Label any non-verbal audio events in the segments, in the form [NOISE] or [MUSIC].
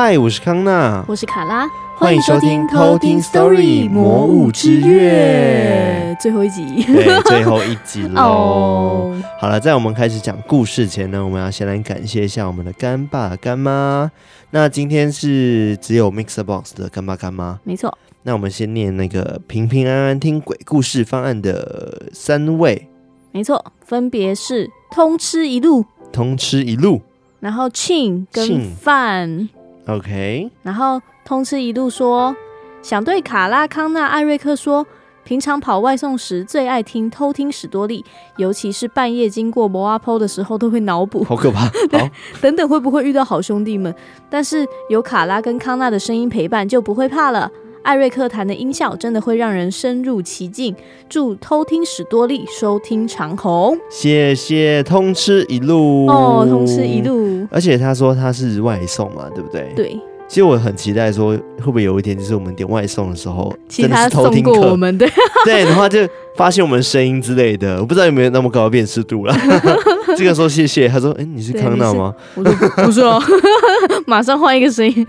嗨，我是康娜，我是卡拉，欢迎收听偷听 Story 魔物之月。最后一集，对，最后一集喽。[LAUGHS] 哦，好了，在我们开始讲故事前呢，我们要先来感谢一下我们的干爸干妈。那今天是只有 MixerBox 的干爸干妈，没错。那我们先念那个平平安安听鬼故事方案的三位，没错，分别是通吃一路，通吃一路，然后庆跟饭。OK，然后通吃一路说，想对卡拉、康纳、艾瑞克说，平常跑外送时最爱听偷听史多利，尤其是半夜经过摩阿坡的时候都会脑补，好可怕。[LAUGHS] 好，等等会不会遇到好兄弟们？但是有卡拉跟康纳的声音陪伴就不会怕了。艾瑞克弹的音效真的会让人深入其境。祝偷听史多利收听长虹，谢谢通吃一路哦，通吃一路。而且他说他是外送嘛，对不对？对。其实我很期待说，会不会有一天就是我们点外送的时候，其他送过我们对 [LAUGHS] 对，然后就发现我们声音之类的，我不知道有没有那么高的辨识度了。[LAUGHS] 这个说谢谢，他说：“哎、欸，你是康纳吗？”我说：“不是哦。[LAUGHS] ”马上换一个声音。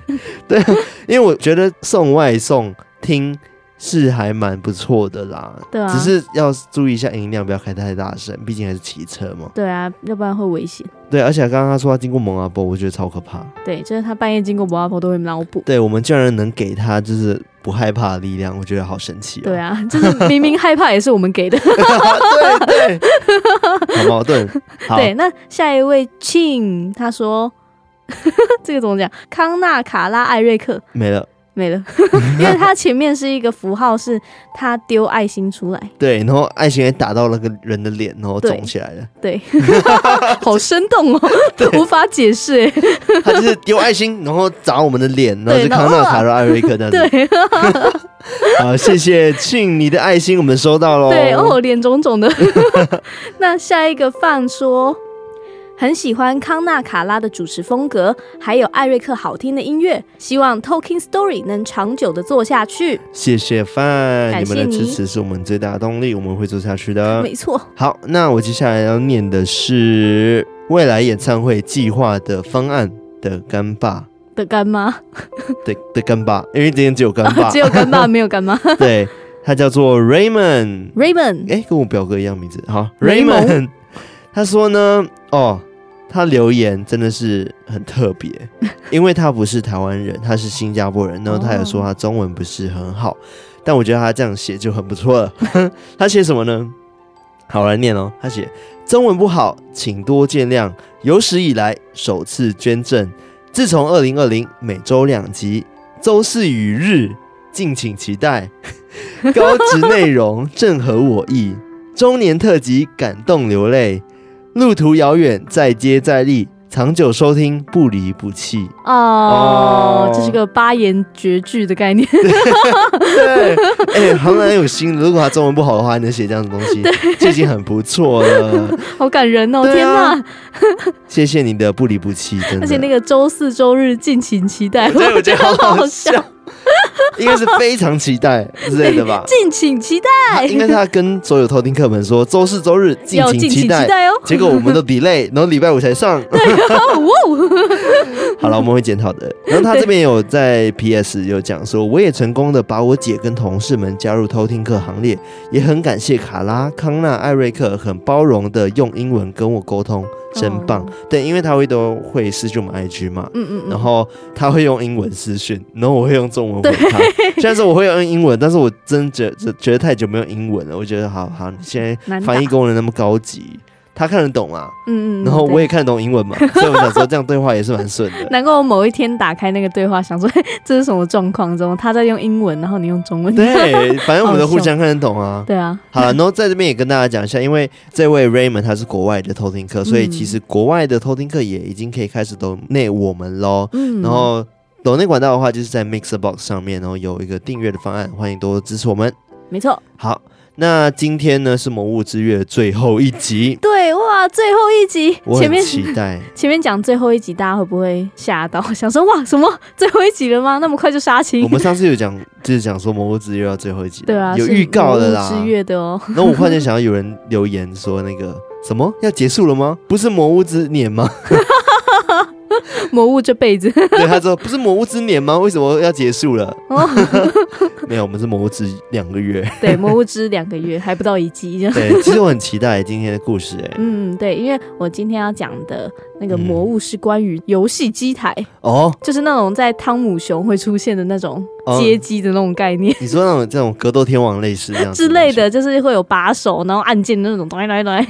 对，因为我觉得送外送听。是还蛮不错的啦，对啊，只是要注意一下音量，不要开太大声，毕竟还是骑车嘛。对啊，要不然会危险。对，而且刚刚他说他经过蒙阿波，我觉得超可怕。对，就是他半夜经过蒙阿波都会脑补。对，我们居然能给他就是不害怕的力量，我觉得好神奇喔。对啊，就是明明害怕也是我们给的。[LAUGHS] 对对，好矛盾。好，对，那下一位庆他说，[LAUGHS] 这个怎么讲？康纳、卡拉、艾瑞克没了。没了，[LAUGHS] 因为它前面是一个符号，是他丢爱心出来，[LAUGHS] 对，然后爱心也打到那个人的脸，然后肿起来了，对，[LAUGHS] 好生动哦，无法解释。哎，他就是丢爱心，然后砸我们的脸，然后就康纳、卡罗、艾瑞克这样子，对，好，谢谢庆你的爱心，我们收到喽，对哦，脸肿肿的，那下一个放说。很喜欢康纳卡拉的主持风格，还有艾瑞克好听的音乐。希望 Talking Story 能长久的做下去。谢谢范，你们的支持是我们最大的动力，我们会做下去的。没错。好，那我接下来要念的是未来演唱会计划的方案的干爸的干妈，对的干爸，因为今天只有干爸，啊，[LAUGHS] 只有干爸没有干妈。[LAUGHS] 对，他叫做 Raymond。Raymond，哎，跟我表哥一样名字。好，Raymond。他说呢，哦。他留言真的是很特别，[LAUGHS] 因为他不是台湾人，他是新加坡人。然后他也说他中文不是很好，但我觉得他这样写就很不错了。[LAUGHS] 他写什么呢？好，来念哦。他写中文不好，请多见谅。有史以来首次捐赠，自从二零二零每周两集，周四与日，敬请期待。[LAUGHS] 高质内容正合我意，中年特辑感动流泪。路途遥远，再接再厉，长久收听，不离不弃。哦，这是个八言绝句的概念。对，[LAUGHS] 哎、欸，还蛮有心的。如果他中文不好的话，还能写这样的东西，就已经很不错了。[LAUGHS] 好感人哦！啊、天哪，[LAUGHS] 谢谢你的不离不弃，真的。而且那个周四周日敬请期待，对我觉得好好笑。应该是非常期待之类的吧，[LAUGHS] 敬请期待。应该是他跟所有偷听客们说，周四周日敬请期待，待哦。结果我们都 delay，[LAUGHS] 然后礼拜五才上。对，[LAUGHS] 好了，我们会检讨的。然后他这边有在 PS 有讲说，我也成功的把我姐跟同事们加入偷听客行列，也很感谢卡拉、康纳、艾瑞克，很包容的用英文跟我沟通。真棒，哦，对，因为他会都会私讯我们 IG 嘛，嗯嗯，嗯，然后他会用英文私讯，然后我会用中文回他。虽然说我会用英文，但是我真觉得觉得太久没有英文了，我觉得好好，你现在翻译功能那么高级。他看得懂啊，嗯嗯，然后我也看得懂英文嘛，所以我想说这样对话也是蛮顺的。[LAUGHS] 难怪我某一天打开那个对话，想说这是什么状况？中他在用英文，然后你用中文。对，反正我们都互相看得懂啊。对啊。好，然后在这边也跟大家讲一下，因为这位 Raymond 他是国外的偷听客，所以其实国外的偷听客也已经可以开始 donate 我们喽。嗯。然后 donate 管道的话，就是在 Mixer Box 上面，然后有一个订阅的方案，欢迎多多支持我们。没错。好。那今天呢是《魔物之月》最后一集，对哇，最后一集，前面期待 [LAUGHS] 前面讲最后一集，大家会不会吓到？[LAUGHS] 想说哇，什么最后一集了吗？那么快就杀青？我们上次有讲，就是讲说《魔物之月》要最后一集，对啊，有预告的啦，魔物之月的哦。然后我忽然间想到有人留言说，那个什么要结束了吗？不是《魔物之年》吗？[LAUGHS] [LAUGHS] 魔物这辈子，[LAUGHS] 对，他说不是魔物之年吗？为什么要结束了？[LAUGHS] 哦、没有，我们是魔物之两个月。对，魔物之两个月还不到一季。对，其实我很期待今天的故事。哎，嗯，对，因为我今天要讲的那个魔物是关于游戏机台哦，就是那种在汤姆熊会出现的那种街机的那种概念。你说那种这种格斗天王类似这样之类的，就是会有把手，然后按键的那种，来来来，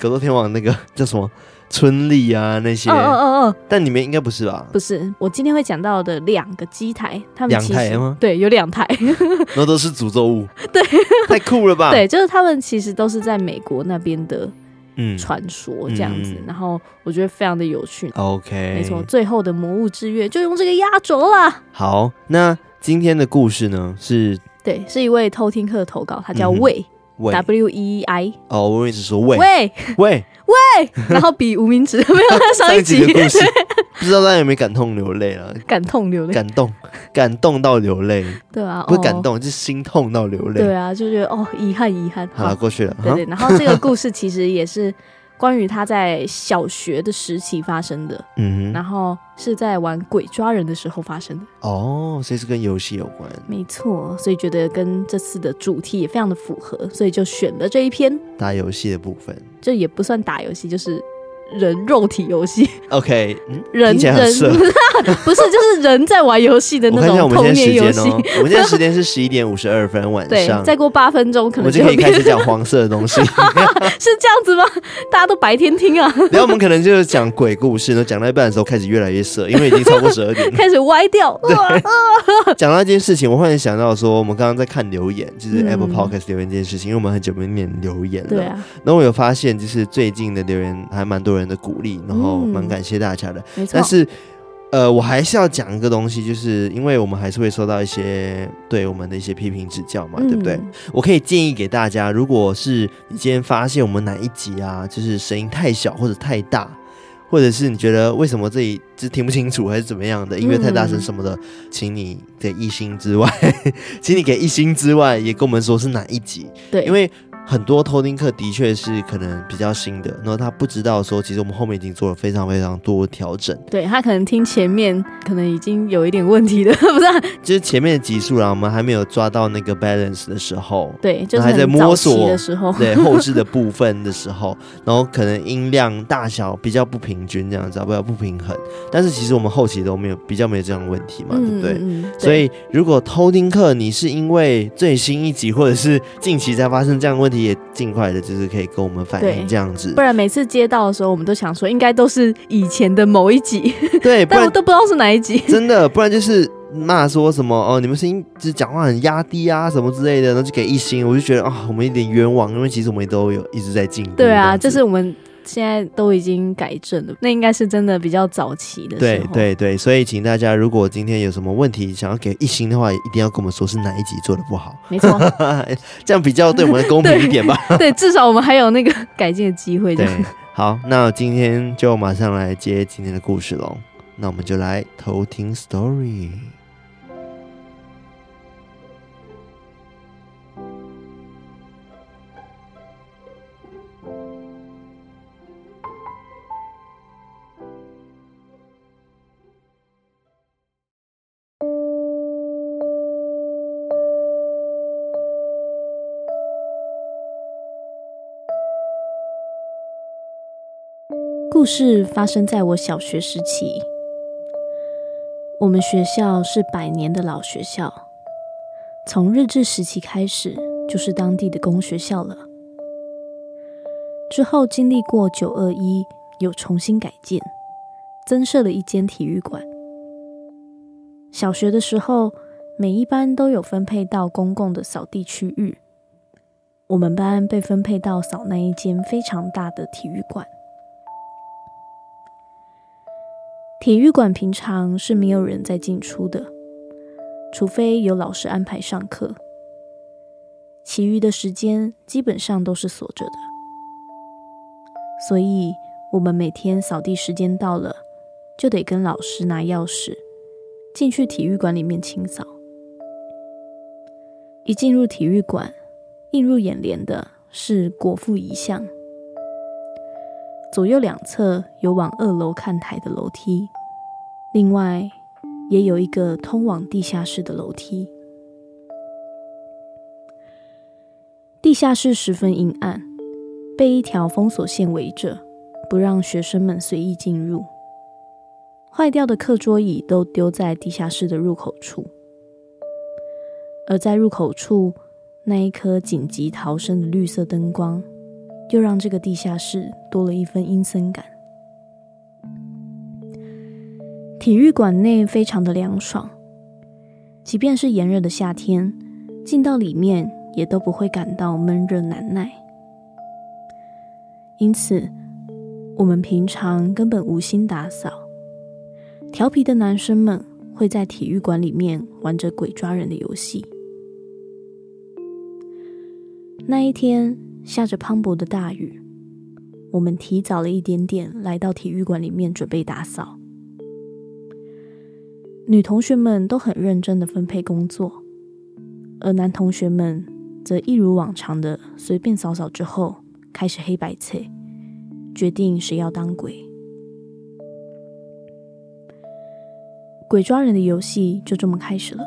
格斗天王那个叫什么？春丽啊，那些，哦哦哦哦，但里面应该不是吧？不是，我今天会讲到的两个机台，他们两台吗？对，有两台，[LAUGHS] 那都是诅咒物，[LAUGHS] 对，太酷了吧？对，就是他们其实都是在美国那边的，嗯，传说这样子，然后我觉得非常的有趣。OK，没错，最后的魔物之月就用这个压轴了。好，那今天的故事呢？是，对，是一位偷听客投稿，他叫魏。W E I 哦，我一直说喂喂喂喂，然后比无名指 [LAUGHS] 没有他上一集的故事，[LAUGHS] 不知道大家有没有感动流泪啊？感动流泪，感动感动到流泪，对啊，不是感动，就是心痛到流泪，对啊，就觉得哦，遗憾遗憾，好了，过去了，对对，然后这个故事其实也是。关于他在小学的时期发生的，嗯，然后是在玩鬼抓人的时候发生的。哦，所以是跟游戏有关。没错，所以觉得跟这次的主题也非常的符合，所以就选了这一篇打游戏的部分。这也不算打游戏，就是。人肉体游戏，OK，人人 [LAUGHS] [LAUGHS] 不是就是人在玩游戏的那种童年游戏。[LAUGHS] 我们现在时间是十一点五十二分晚上，再过八分钟可能就可以开始讲黄色的东西，[LAUGHS] 是这样子吗？大家都白天听啊。然后我们可能就是讲鬼故事，然后讲到一半的时候开始越来越色，因为已经超过十二点，开始歪掉。对，讲到一件事情，我忽然想到说，我们刚刚在看留言，就是 Apple Podcast 留言这件事情，因为我们很久没念留言了。对啊。然后我有发现，就是最近的留言还蛮多人的鼓励，然后蛮感谢大家的。嗯、但是，呃，我还是要讲一个东西，就是因为我们还是会收到一些对我们的一些批评指教嘛，嗯、对不对？我可以建议给大家，如果是你今天发现我们哪一集啊，就是声音太小或者太大，或者是你觉得为什么这里就听不清楚，还是怎么样的，音乐太大声什么的，嗯、[LAUGHS] 请你给一星之外，请你给一星之外，也跟我们说是哪一集，对，因为。很多偷听课的确是可能比较新的，然后他不知道说，其实我们后面已经做了非常非常多调整。对，他可能听前面可能已经有一点问题的，[LAUGHS] 不是、啊？就是前面的集数啦，我们还没有抓到那个 balance 的时候，对，就是还在摸索的时候，对 [LAUGHS] 后置的部分的时候，然后可能音量大小比较不平均，这样子，比较不平衡。但是其实我们后期都没有比较没有这样的问题嘛，对不对？嗯嗯、对，所以如果偷听课你是因为最新一集或者是近期才发生这样的问题，也尽快的，就是可以跟我们反映这样子，不然每次接到的时候，我们都想说应该都是以前的某一集，对，[LAUGHS] 但我都不知道是哪一集，真的，不然就是骂说什么哦，你们声音就是讲话很压低啊，什么之类的，然后就给一星，我就觉得啊、哦，我们有点冤枉，因为其实我们都有一直在进步，对啊，这是我们。现在都已经改正了，那应该是真的比较早期的时候。对对对，所以请大家如果今天有什么问题想要给一星的话，一定要跟我们说是哪一集做的不好。没错，[LAUGHS] 这样比较对我们公平一点吧。对，对，至少我们还有那个改进的机会。对，好，那今天就马上来接今天的故事喽。那我们就来偷听 story。故事发生在我小学时期。我们学校是百年的老学校，从日治时期开始就是当地的公学校了。之后经历过九二一，有重新改建，增设了一间体育馆。小学的时候，每一班都有分配到公共的扫地区域，我们班被分配到扫那一间非常大的体育馆。体育馆平常是没有人在进出的，除非有老师安排上课，其余的时间基本上都是锁着的。所以，我们每天扫地时间到了，就得跟老师拿钥匙进去体育馆里面清扫。一进入体育馆，映入眼帘的是国父遗像。左右两侧有往二楼看台的楼梯，另外也有一个通往地下室的楼梯。地下室十分阴暗，被一条封锁线围着，不让学生们随意进入。坏掉的课桌椅都丢在地下室的入口处，而在入口处那一颗紧急逃生的绿色灯光，又让这个地下室多了一分阴森感。体育馆内非常的凉爽，即便是炎热的夏天，进到里面也都不会感到闷热难耐。因此，我们平常根本无心打扫。调皮的男生们会在体育馆里面玩着鬼抓人的游戏。那一天下着磅礴的大雨，我们提早了一点点来到体育馆里面准备打扫。女同学们都很认真的分配工作，而男同学们则一如往常的随便扫扫之后，开始黑白猜，决定谁要当鬼。鬼抓人的游戏就这么开始了。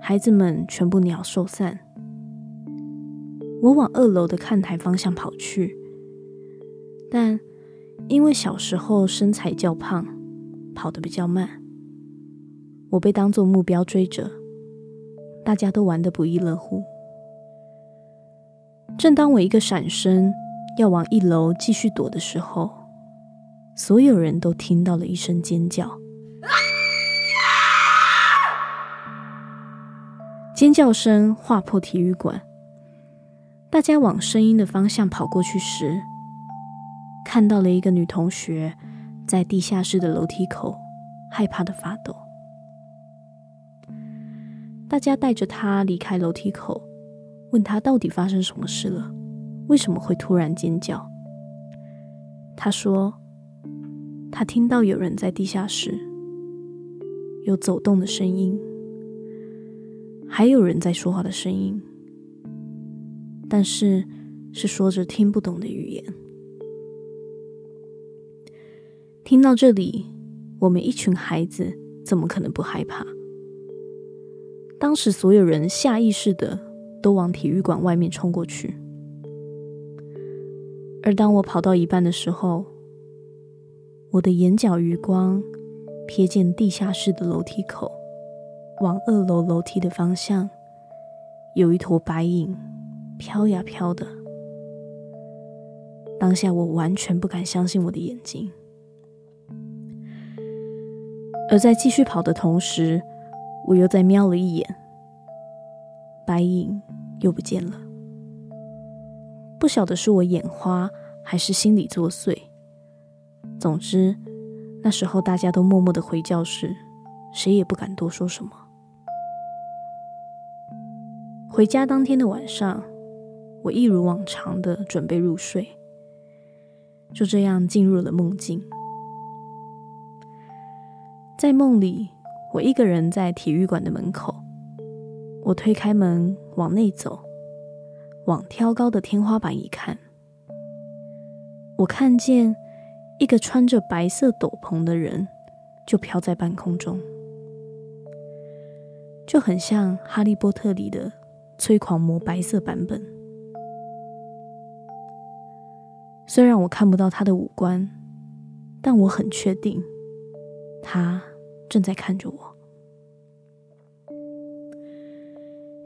孩子们全部鸟兽散，我往二楼的看台方向跑去，但因为小时候身材较胖，跑得比较慢，我被当作目标追着，大家都玩得不亦乐乎。正当我一个闪身要往一楼继续躲的时候，所有人都听到了一声尖叫，尖叫声划破体育馆。大家往声音的方向跑过去时，看到了一个女同学在地下室的楼梯口，害怕的发抖。大家带着他离开楼梯口，问他到底发生什么事了，为什么会突然尖叫？他说。他听到有人在地下室，有走动的声音，还有人在说话的声音，但是是说着听不懂的语言。听到这里，我们一群孩子怎么可能不害怕？当时所有人下意识的都往体育馆外面冲过去，而当我跑到一半的时候，我的眼角余光瞥见地下室的楼梯口，往二楼楼梯的方向，有一坨白影飘呀飘的。当下我完全不敢相信我的眼睛，而在继续跑的同时，我又再瞄了一眼，白影又不见了。不晓得是我眼花，还是心里作祟。总之，那时候大家都默默的回教室，谁也不敢多说什么。回家当天的晚上，我一如往常的准备入睡，就这样进入了梦境。在梦里，我一个人在体育馆的门口，我推开门往内走，往挑高的天花板一看，我看见。一个穿着白色斗篷的人就飘在半空中，就很像《哈利波特》里的催狂魔白色版本。虽然我看不到他的五官，但我很确定他正在看着我。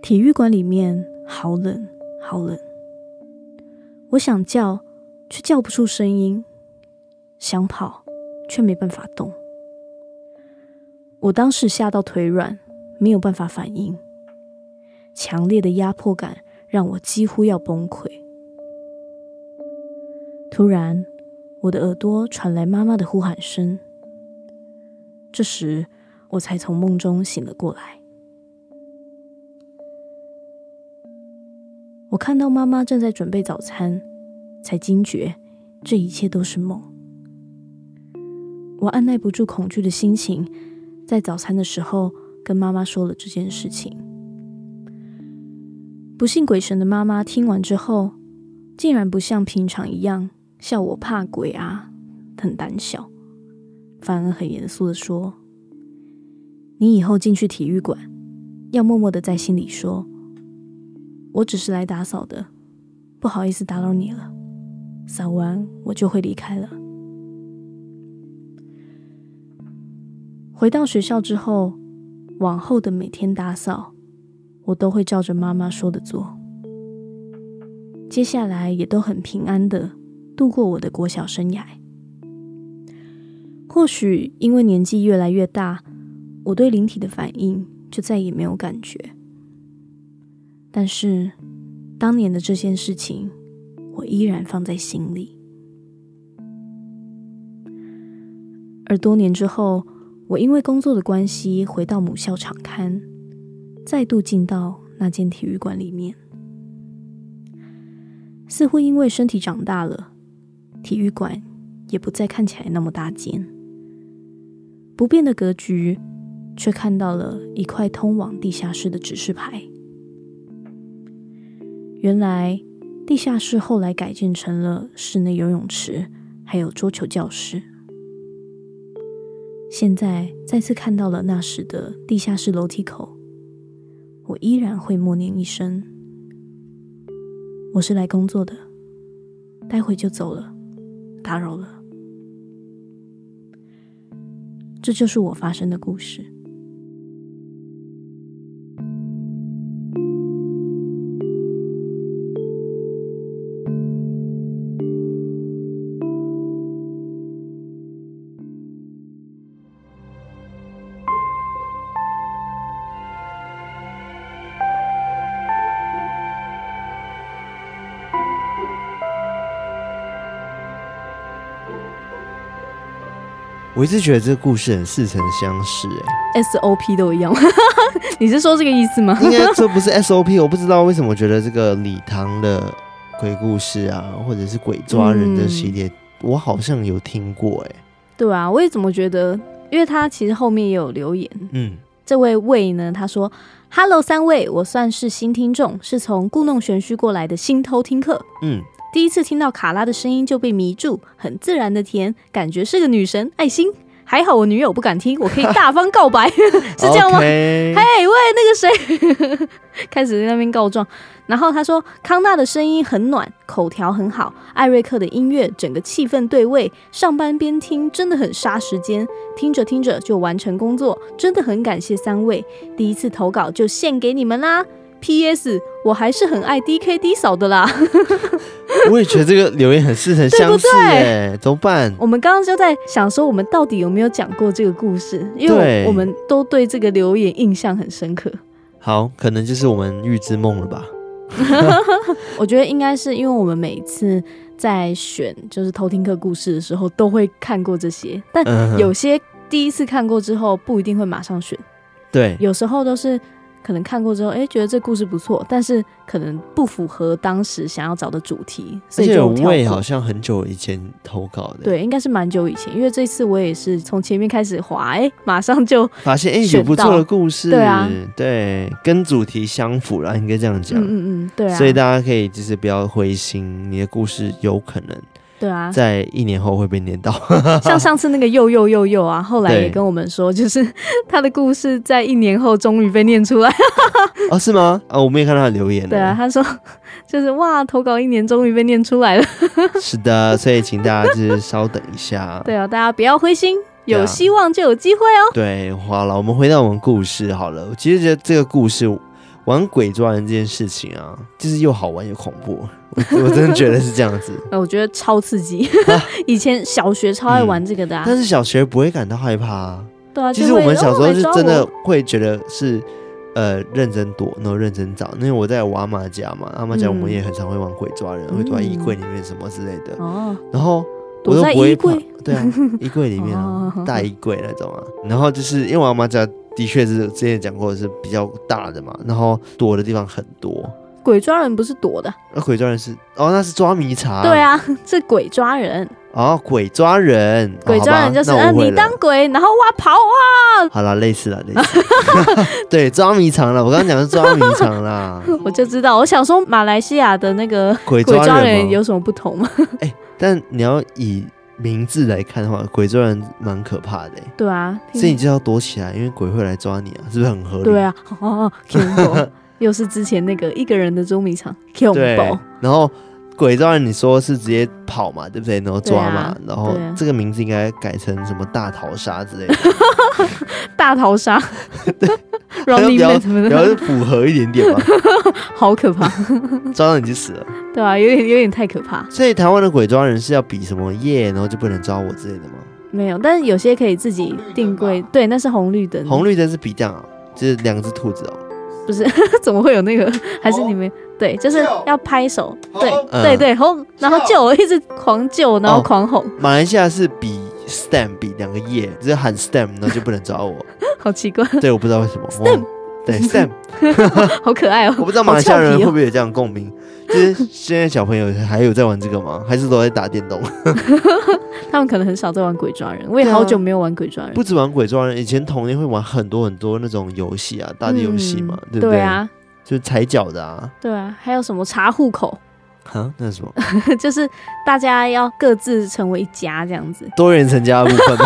体育馆里面好冷，好冷，我想叫，却叫不出声音。想跑，却没办法动。我当时吓到腿软，没有办法反应。强烈的压迫感让我几乎要崩溃。突然，我的耳朵传来妈妈的呼喊声。这时，我才从梦中醒了过来。我看到妈妈正在准备早餐，才惊觉这一切都是梦。我按捺不住恐惧的心情，在早餐的时候跟妈妈说了这件事情。不信鬼神的妈妈听完之后，竟然不像平常一样笑我怕鬼啊，很胆小，反而很严肃的说：“你以后进去体育馆，要默默的在心里说，我只是来打扫的，不好意思打扰你了。扫完我就会离开了。”回到学校之后，往后的每天打扫，我都会照着妈妈说的做。接下来也都很平安的度过我的国小生涯。或许因为年纪越来越大，我对灵体的反应就再也没有感觉。但是当年的这件事情，我依然放在心里。而多年之后，我因为工作的关系回到母校场刊，再度进到那间体育馆里面。似乎因为身体长大了，体育馆也不再看起来那么大间。不变的格局，却看到了一块通往地下室的指示牌。原来地下室后来改建成了室内游泳池，还有桌球教室。现在再次看到了那时的地下室楼梯口，我依然会默念一声：“我是来工作的，待会就走了，打扰了。”这就是我发生的故事。我一直觉得这个故事很似曾相识，哎，SOP 都一样，[LAUGHS] 你是说这个意思吗？应该这不是 SOP，我不知道为什么我觉得这个礼堂的鬼故事啊，或者是鬼抓人的系列，嗯、我好像有听过，哎，对啊，我也怎么觉得？因为他其实后面也有留言，嗯，这位魏呢，他说：“Hello，三位，我算是新听众，是从故弄玄虚过来的新偷听客，嗯。”第一次听到卡拉的声音就被迷住，很自然的甜，感觉是个女神，爱心。还好我女友不敢听，我可以大方告白，[LAUGHS] 是这样吗？嘿、hey，喂，那个谁，[LAUGHS] 开始在那边告状。然后他说，康纳的声音很暖，口条很好，艾瑞克的音乐整个气氛对位，上班边听真的很杀时间，听着听着就完成工作，真的很感谢三位，第一次投稿就献给你们啦。P.S. 我还是很爱 D.K.D 嫂的啦。[LAUGHS] [LAUGHS] 我也觉得这个留言很似曾相识，哎，怎么办？我们刚刚就在想说，我们到底有没有讲过这个故事？因为我们都对这个留言印象很深刻。好，可能就是我们预知梦了吧？[LAUGHS] 我觉得应该是因为我们每次在选就是偷听课故事的时候，都会看过这些，但有些第一次看过之后不一定会马上选。对，有时候都是。可能看过之后，哎，觉得这故事不错，但是可能不符合当时想要找的主题，所以就跳过。而且我也好像很久以前投稿的，对，应该是蛮久以前，因为这次我也是从前面开始滑，哎，马上就 [LAUGHS] 发现哎有不错的故事，对啊，对，跟主题相符了，应该这样讲，嗯嗯嗯，对啊，所以大家可以就是不要灰心，你的故事有可能。对啊，在一年后会被念到，[LAUGHS] 像上次那个又又又又啊，后来也跟我们说，就是他的故事在一年后终于被念出来。[LAUGHS] 哦，是吗？啊，我没有看到他的留言。对啊，他说就是哇，投稿一年终于被念出来了。[LAUGHS] 是的，所以请大家就是稍等一下。对啊，大家不要灰心，有希望就有机会哦。对，好了，我们回到我们故事好了。我其实觉得这个故事。玩鬼抓人这件事情啊，就是又好玩又恐怖，我 [LAUGHS] 我真的觉得是这样子。[LAUGHS] 我觉得超刺激，[LAUGHS] 以前小学超爱玩这个的，啊嗯，但是小学不会感到害怕啊。对啊，其实我们小时候是真的会觉得是呃认真躲，然后认真找。因为我在我阿妈家嘛，阿妈家我们也很常会玩鬼抓人，嗯、会躲在衣柜里面什么之类的。哦，然后我都不会怕，对啊，衣柜里面啊，大衣柜那种啊。然后就是因为我阿妈家。的确是之前讲过是比较大的嘛，然后躲的地方很多。鬼抓人不是躲的，那、啊、鬼抓人是哦，那是抓迷藏。对啊，[LAUGHS] 是鬼抓人。哦，鬼抓人，鬼抓人就是，啊，你当鬼，然后哇跑啊！好了，类似了，类似。[LAUGHS] 对，抓迷藏了。我刚刚讲的是抓迷藏啦。[LAUGHS] 我就知道，我想说马来西亚的那个鬼抓人有什么不同吗？但你要以名字来看的话，鬼抓人蛮可怕的。对啊，所以你就要躲起来，因为鬼会来抓你啊，是不是很合理？对啊，哦，又是之前那个一个人的捉迷藏，恐怖。然后。鬼抓人，你说是直接跑嘛，对不对？然后抓嘛，[LAUGHS] 啊、然后这个名字应该改成什么大逃杀之类的。[LAUGHS] 大逃杀，[LAUGHS] 对，然后比较比较符合一点点吧。好可怕，抓到你就死了。对啊，有点有点太可怕。所以台湾的鬼抓人是要比什么耶，然后就不能抓我之类的吗？没有，但是有些可以自己定规。对，那是红绿灯。红绿灯是比这样啊，就是两只兔子哦。不是，[LAUGHS] 怎么会有那个？还是你们？对，就是要拍手，对对对，吼，然后救我，[LAUGHS] 一直狂救，然后狂吼。马来西亚是比 stamp 比两个耶，只是喊 stamp，然后就不能找我。[LAUGHS] 好奇怪。对，我不知道为什么。stamp，对 [LAUGHS] stamp，[LAUGHS] 好可爱哦。我不知道马来西亚人会不会有这样共鸣，就是现在小朋友还有在玩这个吗？[LAUGHS] 还是都在打电动？他们可能很少在玩鬼抓人，我也好久没有玩鬼抓人。不止玩鬼抓人，以前童年会玩很多很多那种游戏啊，大地游戏嘛，对不对？对啊。就是踩脚的啊，对啊，还有什么查户口？哈，那是什么？就是大家要各自成为一家这样子，多元成家的部分。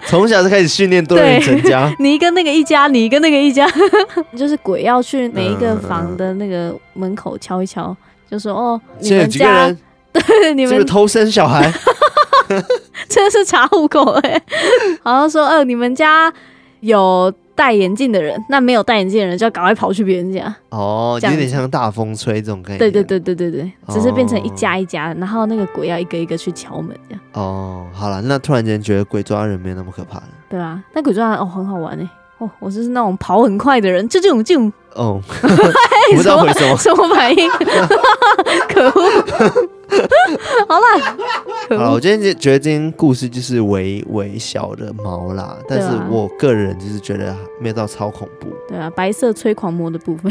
[LAUGHS] 从小就开始训练多人成家，你跟那个一家，你跟那个一家，[LAUGHS] 就是鬼要去每一个房的那个门口敲一敲，就说哦，你们家 [LAUGHS] 对你们是不是偷生小孩？真的是查户口哎、欸，好像说哦，你们家有。戴眼镜的人，那没有戴眼镜的人就要赶快跑去别人家。哦，有点像大风吹这种感觉。对对对对对对，只是变成一家一家，然后那个鬼要一个一个去敲门这样。哦，好了，那突然间觉得鬼抓人没有那么可怕了。对啊，那鬼抓人哦很好玩哎，哦，我就是那种跑很快的人，就这种这种。哦，[LAUGHS] 不知道为什么什么反应？[LAUGHS] [LAUGHS] 可恶。好啦，好，我今天觉得今天故事就是微微小的毛啦，但是我个人就是觉得没有到超恐怖。对啊，白色催狂魔的部分，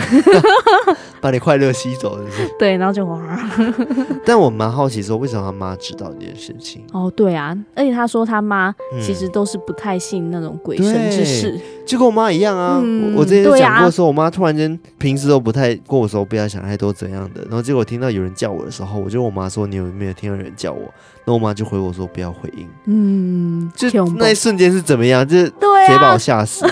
把你快乐吸走，就是对，然后就哇。但我蛮好奇说，为什么他妈知道这件事情？哦，对啊，而且他说他妈其实都是不太信那种鬼神之事，就跟我妈一样啊。我之前讲过说，我妈突然间平时都不太过的时候不要想太多怎样的，然后结果听到有人叫我的时候，我就问我妈说，你有没有听到有人叫我？那我妈就回我说不要回应。嗯，就那一瞬间是怎么样？就是直接把我吓死了。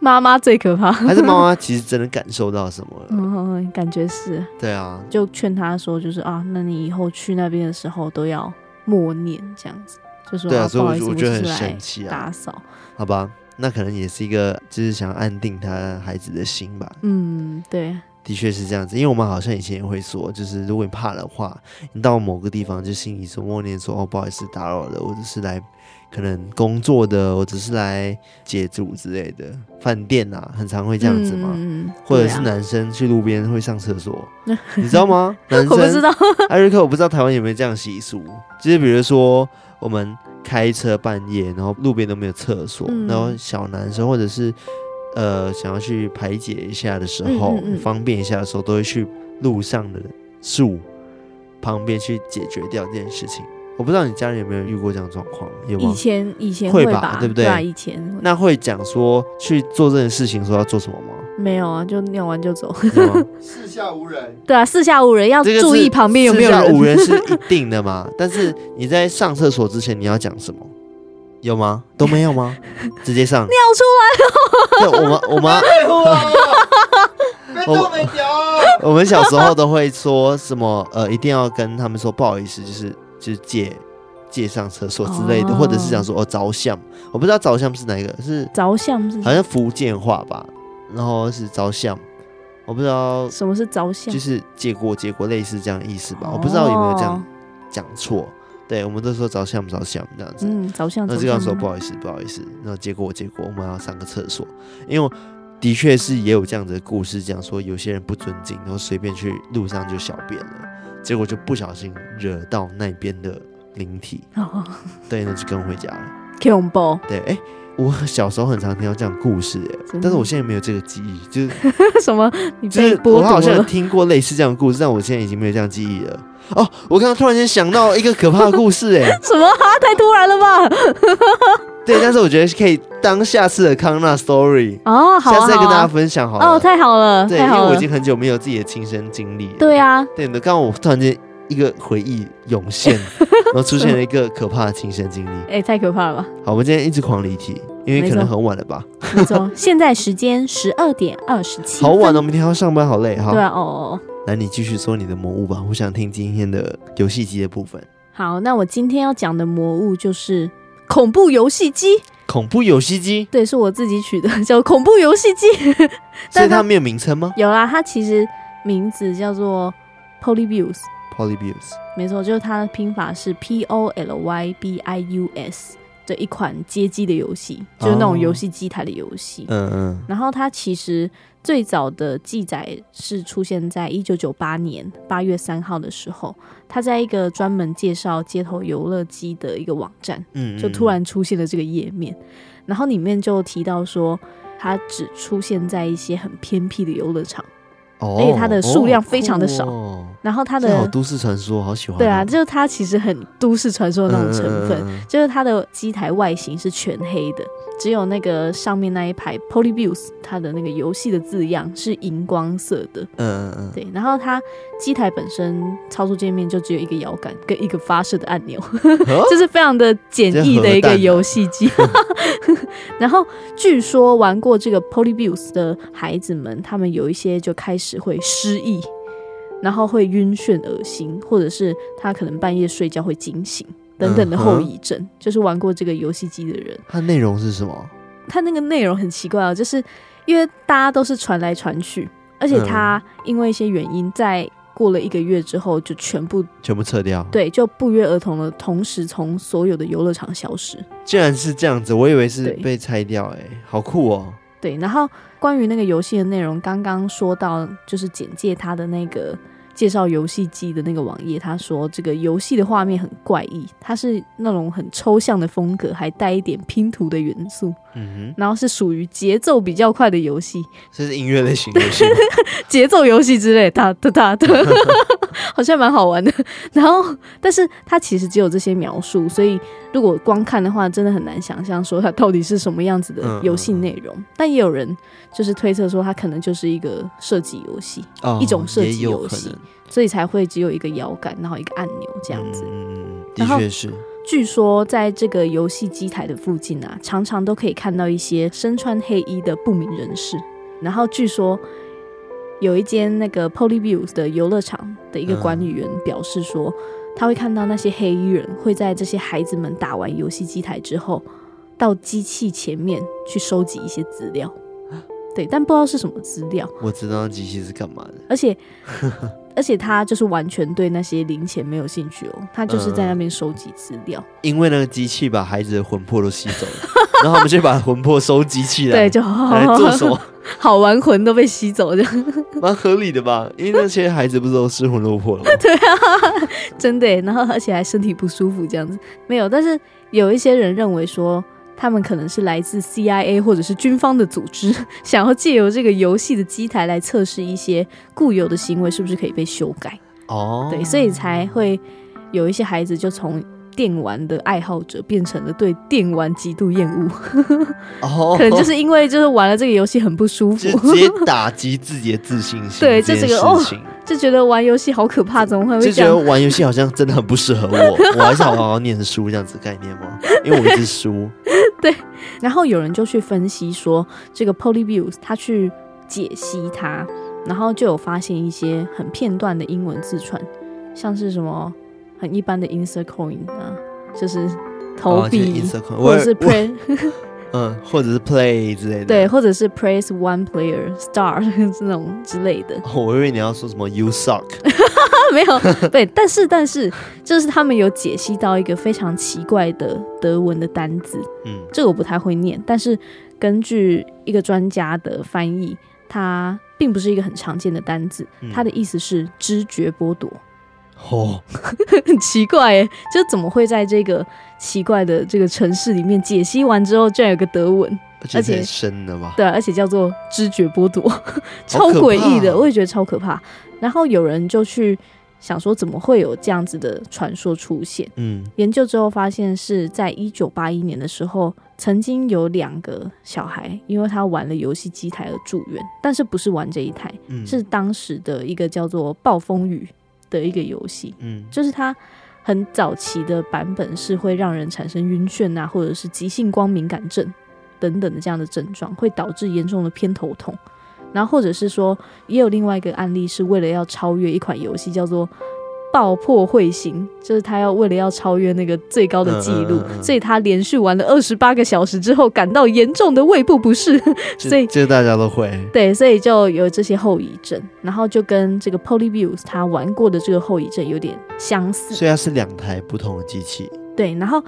妈妈最可怕，还是妈妈其实真的感受到什么了？嗯，感觉是。对啊，就劝他说，就是啊，那你以后去那边的时候都要默念这样子，就说、对啊，所以我觉得很神奇啊。打扫，好吧，那可能也是一个，就是想安定他孩子的心吧。嗯，对，的确是这样子，因为我们好像以前也会说，就是如果你怕的话，你到某个地方就心里说默念说，哦，不好意思打扰了，我只是来。可能工作的，我只是来借住之类的饭店啊，很常会这样子嘛。嗯啊、或者是男生去路边会上厕所，[LAUGHS] 你知道吗？男生我不知道，艾瑞克，我不知道台湾有没有这样习俗。就是比如说我们开车半夜，然后路边都没有厕所，嗯、然后小男生或者是呃想要去排解一下的时候，嗯嗯嗯方便一下的时候，都会去路上的树旁边去解决掉这件事情。我不知道你家人有没有遇过这样状况，有吗？以前以前会吧，对不对？对啊，以前会。那会讲说去做这件事情说要做什么吗？没有啊，就尿完就走。[LAUGHS] 四下无人。对啊，四下无人，要注意旁边有没有人。四下无人是一定的嘛？[LAUGHS] 但是你在上厕所之前你要讲什么？有吗？都没有吗？[LAUGHS] 直接上。尿出来了。对，我们我们。我我们小时候都会说什么？呃，一定要跟他们说不好意思，就是。就是借借上厕所之类的，哦、或者是讲说哦着相，我不知道着相是哪一个，是着相是好像福建话吧，然后是着相，我不知道什么是着相，就是借过借过类似这样的意思吧，哦、我不知道有没有这样讲错，对，我们都说着相着相这样子，嗯，着相，那这样说不好意思不好意思，然后借过借过，我们要上个厕所，因为的确是也有这样子的故事讲说有些人不尊敬，然后随便去路上就小便了。结果就不小心惹到那边的灵体，oh. 对，那就跟回家了。恐怖。对，哎、欸，我小时候很常听到这样故事，哎，但是我现在没有这个记忆，就是 [LAUGHS] 什么？你就是我好像有？听过类似这样的故事，但我现在已经没有这样记忆了。哦，我刚刚突然间想到一个可怕的故事，哎，[LAUGHS] 什么啊？太突然了吧？对，但是我觉得可以当下次的康纳 story，哦，好啊，下次再跟大家分享好了。哦，太好了，对，因为我已。经很久没有自己的亲身经历了。对啊，对的，刚刚我突然间一个回忆涌现，[LAUGHS] 然后出现了一个可怕的亲身经历。哎、太可怕了吧？好，我们今天一直狂离题，因为可能很晚了吧？没错，[LAUGHS] 现在时间十二点二十七，好晚哦，明天要上班，好累。哈，对啊，哦哦哦。来，你继续说你的魔物吧，我想听今天的游戏机的部分。好，那我今天要讲的魔物就是恐怖游戏机，恐怖游戏机，对，是我自己取的，[LAUGHS] 叫恐怖游戏机。但以它没有名称吗有啦，它其实名字叫做 Polybius，？Polybius，没错，就是它的拼法是 P O L Y B I U S 的一款街机的游戏，就是那种游戏机台的游戏。嗯嗯，然后它其实最早的记载是出现在一九九八年八月三号的时候，他在一个专门介绍街头游乐机的一个网站，嗯，就突然出现了这个页面，然后里面就提到说，它只出现在一些很偏僻的游乐场，哦，而且它的数量非常的少。哦。然后它的都市传说，好喜欢哦。对啊，就是它其实很都市传说的那种成分，就是它的机台外形是全黑的，只有那个上面那一排 Polybius 它的那个游戏的字样是荧光色的。嗯嗯嗯，对，然后它机台本身操作界面就只有一个摇杆跟一个发射的按钮，哦？[LAUGHS] 就是非常的简易的一个游戏机。[LAUGHS] 然后据说玩过这个 Polybius 的孩子们，他们有一些就开始会失忆，然后会晕眩、恶心，或者是他可能半夜睡觉会惊醒等等的后遗症。就是玩过这个游戏机的人，它内容是什么？它那个内容很奇怪哦，就是因为大家都是传来传去，而且他因为一些原因，在过了一个月之后就全部全部撤掉。，对，就不约而同的同时从所有的游乐场消失。竟然是这样子，我以为是被拆掉，哎，好酷哦。对，然后关于那个游戏的内容，刚刚说到就是简介它的那个介绍游戏机的那个网页，他说这个游戏的画面很怪异，它是那种很抽象的风格，还带一点拼图的元素，嗯然后是属于节奏比较快的游戏。哼，这是音乐类型游戏。[LAUGHS] 节奏游戏之类，哒哒哒哒，[LAUGHS] 好像蛮好玩的。然后，但是它其实只有这些描述，所以如果光看的话，真的很难想象说它到底是什么样子的游戏内容。但也有人就是推测说，它可能就是一个射击游戏，哦一种射击游戏所以才会只有一个摇杆，然后一个按钮这样子。嗯的然后确是。据说在这个游戏机台的附近啊，常常都可以看到一些身穿黑衣的不明人士。然后据说有一间那个 Polybius 的游乐场的一个管理员表示说，他会看到那些黑衣人会在这些孩子们打完游戏机台之后，到机器前面去收集一些资料。对，但不知道是什么资料，我知道机器是干嘛的。而且而且他就是完全对那些零钱没有兴趣哦，他就是在那边收集资料。因为那个机器把孩子的魂魄都吸走了，[LAUGHS] 然后他们就把魂魄收集起来。对，就来做什么？[LAUGHS] 好玩魂都被吸走，这样 [LAUGHS] 蛮合理的吧？因为那些孩子不是都失魂落魄了吗？对啊，真的。然后而且还身体不舒服，这样子没有。但是有一些人认为说，他们可能是来自 CIA 或者是军方的组织，[LAUGHS] 想要借由这个游戏的机台来测试一些固有的行为是不是可以被修改。哦，对，所以才会有一些孩子就从电玩的爱好者变成了对电玩极度厌恶，哦，[LAUGHS] 可能就是因为就是玩了这个游戏很不舒服就，直接打击自己的自信心。[LAUGHS] 对这是个事情就觉得玩游戏好可怕，怎么会会就觉得？玩游戏好像真的很不适合我，[LAUGHS] 我还是好好念书这样子概念吗？因为我一直输。[LAUGHS] 对然后有人就去分析说，这个 Polybius 他去解析它，然后就有发现一些很片段的英文字串，像是什么很一般的 insert coin 啊，就是投币，哦、或者是 play，嗯，或者是 play 之类的，对，或者是 praise one player star [LAUGHS] 这种之类的。哦，我以为你要说什么 you suck，[LAUGHS] 没有，对，但是但是就是他们有解析到一个非常奇怪的德文的单字，嗯，这个我不太会念，但是根据一个专家的翻译，它并不是一个很常见的单字，嗯。它的意思是知觉剥夺。哦，[LAUGHS] 很奇怪哎，就怎么会在这个奇怪的这个城市里面解析完之后，居然有个德文，而且深的吧？对，而且叫做知觉剥夺，[LAUGHS] 超诡异的，我也觉得超可怕。然后有人就去。想说怎么会有这样子的传说出现？嗯，研究之后发现是在一九八一年的时候，曾经有两个小孩因为他玩了游戏机台而住院，但是不是玩这一台，嗯，是当时的一个叫做《暴风雨》的一个游戏，嗯，就是它很早期的版本是会让人产生晕眩啊，或者是急性光敏感症等等的这样的症状，会导致严重的偏头痛。然后，或者是说，也有另外一个案例，是为了要超越一款游戏，叫做《爆破彗星》，就是他要为了要超越那个最高的纪录，嗯嗯嗯、所以他连续玩了二十八个小时之后，感到严重的胃部不适，[LAUGHS] 所以这大家都会对，所以就有这些后遗症，然后就跟这个 Polybius 他玩过的这个后遗症有点相似，所以它是两台不同的机器，对，然后。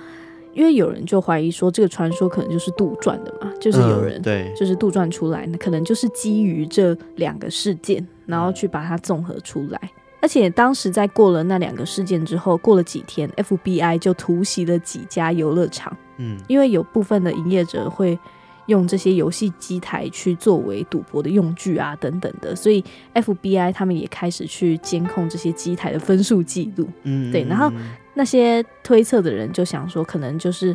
因为有人就怀疑说，这个传说可能就是杜撰的嘛，就是有人对，就是杜撰出来，那可能就是基于这两个事件，然后去把它综合出来。而且当时在过了那两个事件之后，过了几天，FBI 就突袭了几家游乐场，嗯，因为有部分的营业者会用这些游戏机台去作为赌博的用具啊，等等的，所以 FBI 他们也开始去监控这些机台的分数记录，嗯，对，然后。那些推测的人就想说，可能就是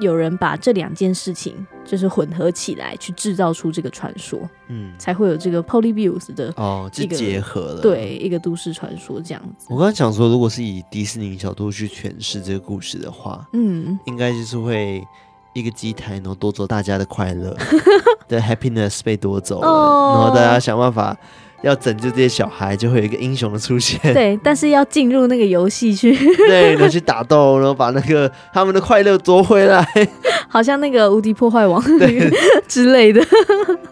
有人把这两件事情就是混合起来，去制造出这个传说，嗯，才会有这个 Polybius 的哦，就结合了，对，一个都市传说这样子。我刚刚讲说，如果是以迪士尼角度去诠释这个故事的话，嗯，应该就是会一个机台，然后夺走大家的快乐 [LAUGHS] 的 happiness 被夺走了，哦，然后大家想办法。要拯救这些小孩，就会有一个英雄的出现。对，[LAUGHS] 但是要进入那个游戏去，对，然后去打斗，然后把那个他们的快乐夺回来，[LAUGHS] 好像那个无敌破坏王 [LAUGHS] 对之类的。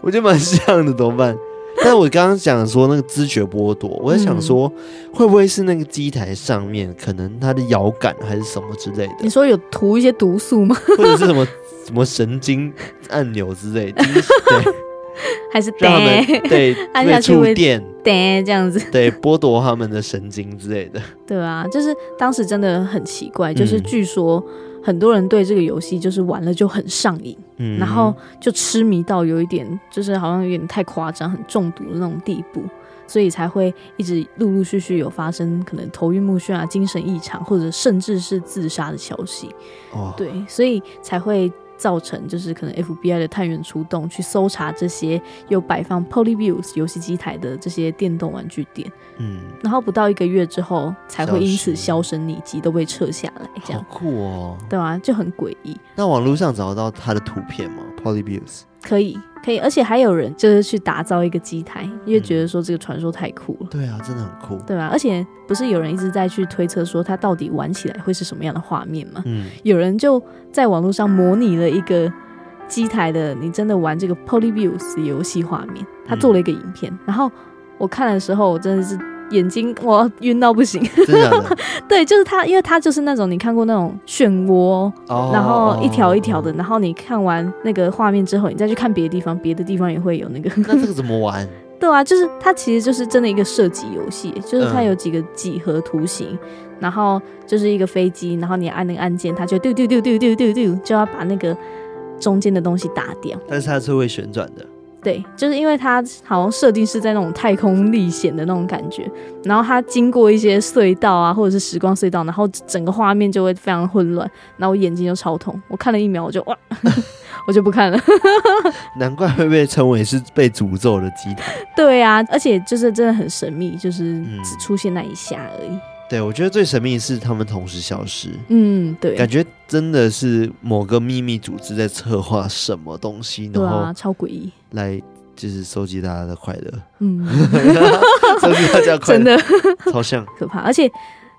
我觉得蛮像的，怎么办？但我刚刚讲说那个知觉剥夺，我在想说，会不会是那个机台上面可能它的摇杆还是什么之类的？你说有涂一些毒素吗？或者是什么什么神经按钮之类的？对。[LAUGHS] 还是让他们对 [LAUGHS] 按下去会电，电这样子，对剥夺他们的神经之类的。[LAUGHS] 对啊，就是当时真的很奇怪，就是据说很多人对这个游戏就是玩了就很上瘾，嗯，然后就痴迷到有一点就是好像有点太夸张，很中毒的那种地步，所以才会一直陆陆续续有发生可能头晕目眩啊、精神异常，或者甚至是自杀的消息。哦，对，所以才会。造成就是可能 FBI 的探员出动去搜查这些有摆放 Polybius 游戏机台的这些电动玩具店，嗯，然后不到一个月之后才会因此销声匿迹，都被撤下来，这样好酷哦，对啊，就很诡异。那网络上找得到他的图片吗？Polybius 可以。可以，而且还有人就是去打造一个机台，因为觉得说这个传说太酷了。对啊，真的很酷，对吧？而且不是有人一直在去推测说它到底玩起来会是什么样的画面吗？嗯，有人就在网络上模拟了一个机台的，你真的玩这个 Polybius 游戏画面，他做了一个影片，然后我看的时候，我真的是。眼睛我晕到不行，真的？[LAUGHS] 对，就是它，因为它就是那种你看过那种漩涡，哦、然后一条一条的，哦、然后你看完那个画面之后，你再去看别的地方，别的地方也会有那个。那这个 [LAUGHS] 怎么玩？对啊，就是它其实就是真的一个射击游戏，就是它有几个几何图形，嗯、然后就是一个飞机，然后你按那个按键，它就丢丢丢丢丢丢丢，就要把那个中间的东西打掉。但是它是会旋转的。对，就是因为它好像设定是在那种太空历险的那种感觉，然后它经过一些隧道啊，或者是时光隧道，然后整个画面就会非常混乱，然后我眼睛就超痛，我看了一秒我就哇，我就不看了。难怪会被称为是被诅咒的机台。[LAUGHS] 对啊，而且就是真的很神秘，就是只出现那一下而已。对，我觉得最神秘的是他们同时消失。嗯，对，感觉真的是某个秘密组织在策划什么东西，然后超诡异，来就是收集大家的快乐。嗯，[LAUGHS] [LAUGHS] 收集大家快乐，真的超像可怕，而且。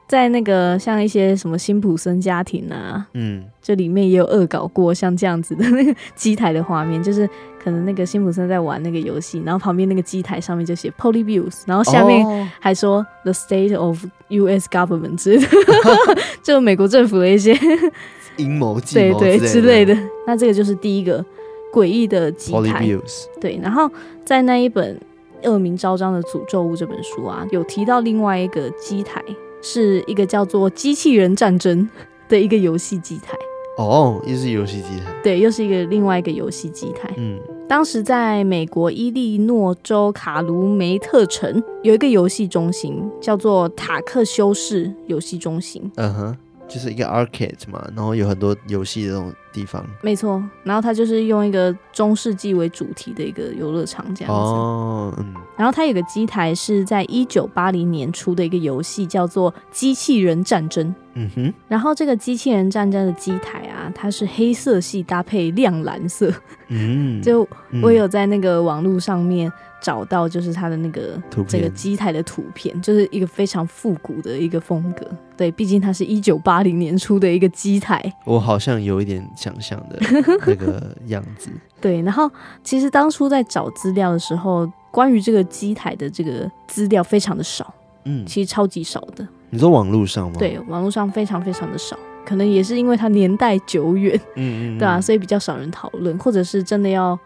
在那个像一些什么辛普森家庭啊，嗯，这里面也有恶搞过像这样子的那个机台的画面，就是可能那个辛普森在玩那个游戏，然后旁边那个机台上面就写 Polybius，然后下面还说、oh. The State of U.S. Government 之类的，就美国政府的一些 [LAUGHS] 阴谋计对对之类的。那这个就是第一个诡异的机台，Polybius 对。然后在那一本恶名昭彰的诅咒物这本书啊，有提到另外一个机台。是一个叫做《机器人战争》的一个游戏机台。哦，又是游戏机台。对，又是一个另外一个游戏机台。嗯，当时在美国伊利诺州卡卢梅特城有一个游戏中心，叫做塔克修士游戏中心。嗯哼，就是一个 arcade 嘛，然后有很多游戏的这种地方。没错，然后它就是用一个中世纪为主题的一个游乐场这样子。哦，嗯。然后它有个机台是在一九八零年出的一个游戏，叫做《机器人战争》。嗯哼。然后这个机器人战争的机台啊，它是黑色系搭配亮蓝色。嗯。[LAUGHS] 就我有在那个网络上面找到，就是它的那个，这个机台的图片，就是一个非常复古的一个风格。对，毕竟它是一九八零年出的一个机台。我好像有一点想象的 [LAUGHS] 那个样子。对，然后其实当初在找资料的时候。关于这个机台的这个资料非常的少，嗯，其实超级少的。你说网络上吗？对，网络上非常非常的少，可能也是因为它年代久远，嗯，嗯嗯，[LAUGHS] 对啊，所以比较少人讨论，或者是真的要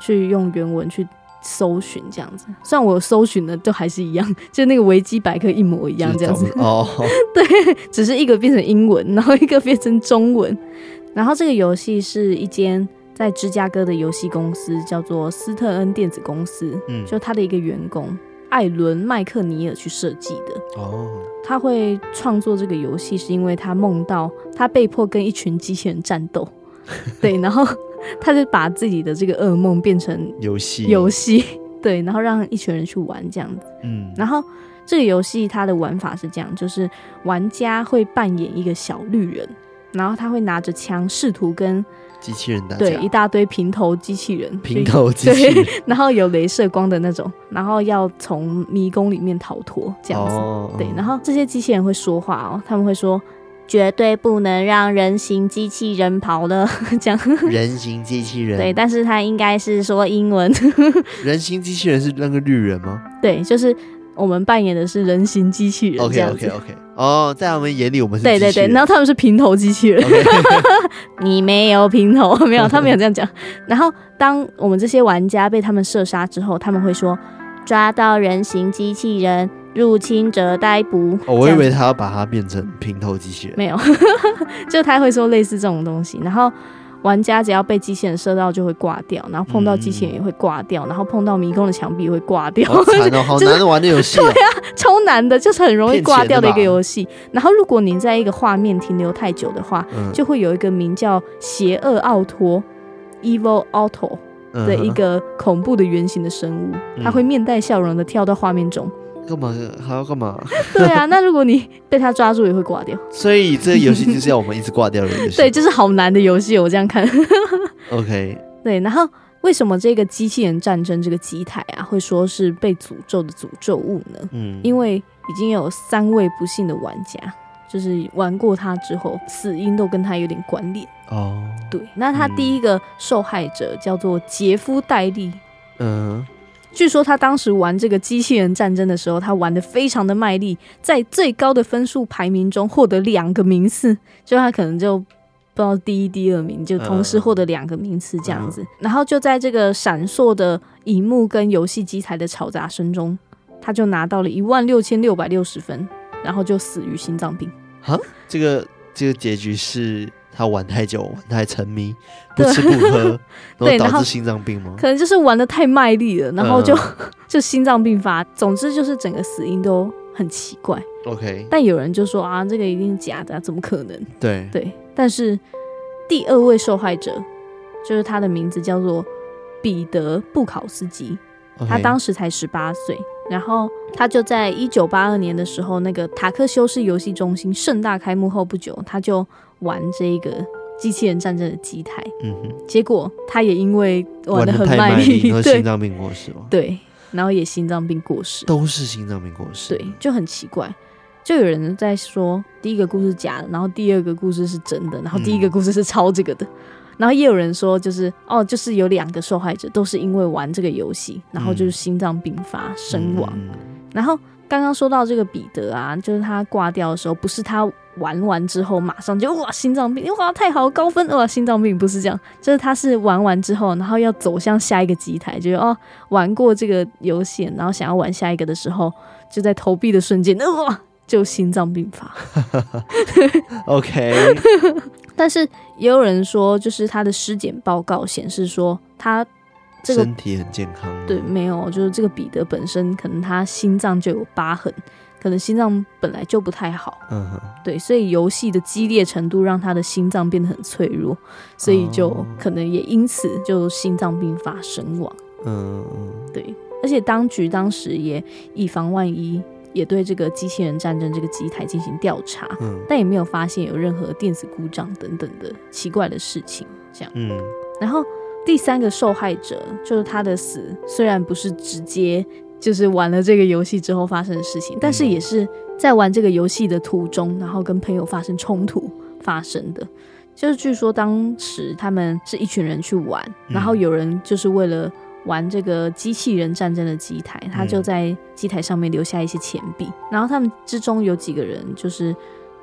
去用原文去搜寻这样子。虽然我搜寻的都还是一样，就那个维基百科一模一样这样子哦，[LAUGHS] 对，只是一个变成英文，然后一个变成中文。然后这个游戏是一间。在芝加哥的游戏公司叫做斯特恩电子公司，嗯，就他的一个员工艾伦麦克尼尔去设计的。哦，他会创作这个游戏是因为他梦到他被迫跟一群机器人战斗，[LAUGHS] 对，然后他就把自己的这个噩梦变成游戏，游戏，[LAUGHS] 对，然后让一群人去玩这样子，嗯，然后这个游戏它的玩法是这样，就是玩家会扮演一个小绿人，然后他会拿着枪试图跟机器人打架，对，一大堆平头机器人，平头机器人，[LAUGHS] 然后有镭射光的那种，然后要从迷宫里面逃脱，这样子。哦、对，然后这些机器人会说话哦，他们会说绝对不能让人形机器人跑了，[LAUGHS] 这样。人形机器人，对，但是他应该是说英文。[LAUGHS] 人形机器人是那个绿人吗？对，就是。我们扮演的是人形机器人。OK OK OK。哦，在他们眼里我们是对对对，然后他们是平头机器人。[LAUGHS] 你没有平头，没有，他没有这样讲。然后当我们这些玩家被他们射杀之后，他们会说：“抓到人形机器人，入侵者逮捕。”哦，我以为他要把它变成平头机器人。没有，[LAUGHS] 就他会说类似这种东西，然后。玩家只要被机器人射到就会挂掉，然后碰到机器人也会挂掉，嗯、然后碰到迷宫的墙壁也会挂掉。好惨哦，[LAUGHS] 好难的玩的游戏，[LAUGHS] 啊。对啊，超难的，就是很容易挂掉的一个游戏。然后如果你在一个画面停留太久的话，嗯、就会有一个名叫“邪恶奥托 ”（Evil Otto） 的一个恐怖的圆形的生物，它、嗯、会面带笑容的跳到画面中。干嘛还要干嘛？对啊，[LAUGHS] 那如果你被他抓住，也会挂掉。所以这个游戏就是要我们一直挂掉的游戏。对，就是好难的游戏，我这样看。[LAUGHS] OK。对，然后为什么这个机器人战争这个机台啊，会说是被诅咒的诅咒物呢？嗯，因为已经有三位不幸的玩家，就是玩过它之后，死因都跟他有点关联。哦，对，那他第一个受害者叫做杰夫戴利。嗯。据说他当时玩这个机器人战争的时候，他玩的非常的卖力，在最高的分数排名中获得两个名次，就他可能就不知道第一、第二名，就同时获得两个名次这样子。然后就在这个闪烁的荧幕跟游戏机台的嘈杂声中，他就拿到了一万六千六百六十分，然后就死于心脏病。哈，这个这个结局是？他玩太久，玩太沉迷，不吃不喝，[LAUGHS] 对，然后导致心脏病吗？可能就是玩的太卖力了，然后就、嗯、[LAUGHS] 就心脏病发。总之就是整个死因都很奇怪。OK，但有人就说啊，这个一定是假的、啊，怎么可能？对对。但是第二位受害者就是他的名字叫做彼得布考斯基.他当时才十八岁，然后他就在一九八二年的时候，那个塔克修士游戏中心盛大开幕后不久，他就。玩这个机器人战争的机台，嗯哼，结果他也因为玩的很卖力，然后 [LAUGHS] 心脏病过世吗？对，然后也心脏病过世，都是心脏病过世，对，就很奇怪，就有人在说第一个故事假的，然后第二个故事是真的，然后第一个故事是抄这个的，嗯、然后也有人说就是哦，就是有两个受害者都是因为玩这个游戏，然后就是心脏病发身亡，嗯、然后刚刚说到这个彼得啊，就是他挂掉的时候，不是他。玩完之后马上就哇心脏病哇太好高分哇心脏病不是这样，就是他是玩完之后，然后要走向下一个机台，就是哦玩过这个游戏，然后想要玩下一个的时候，就在投币的瞬间哇 [LAUGHS] 就心脏病发。OK，但是也有人说，就是他的尸检报告显示说他这个身体很健康。对，没有，就是这个彼得本身可能他心脏就有疤痕，可能心脏本来就不太好。嗯哼，对，所以游戏的激烈程度让他的心脏变得很脆弱，所以就可能也因此就心脏病发身亡。嗯嗯，对，而且当局当时也以防万一。也对这个机器人战争这个机台进行调查，嗯，但也没有发现有任何电子故障等等的奇怪的事情。这样，嗯，然后第三个受害者就是他的死，虽然不是直接就是玩了这个游戏之后发生的事情，但是也是在玩这个游戏的途中，然后跟朋友发生冲突发生的。就是据说当时他们是一群人去玩，然后有人就是为了。玩这个机器人战争的机台，他就在机台上面留下一些钱币，嗯、然后他们之中有几个人就是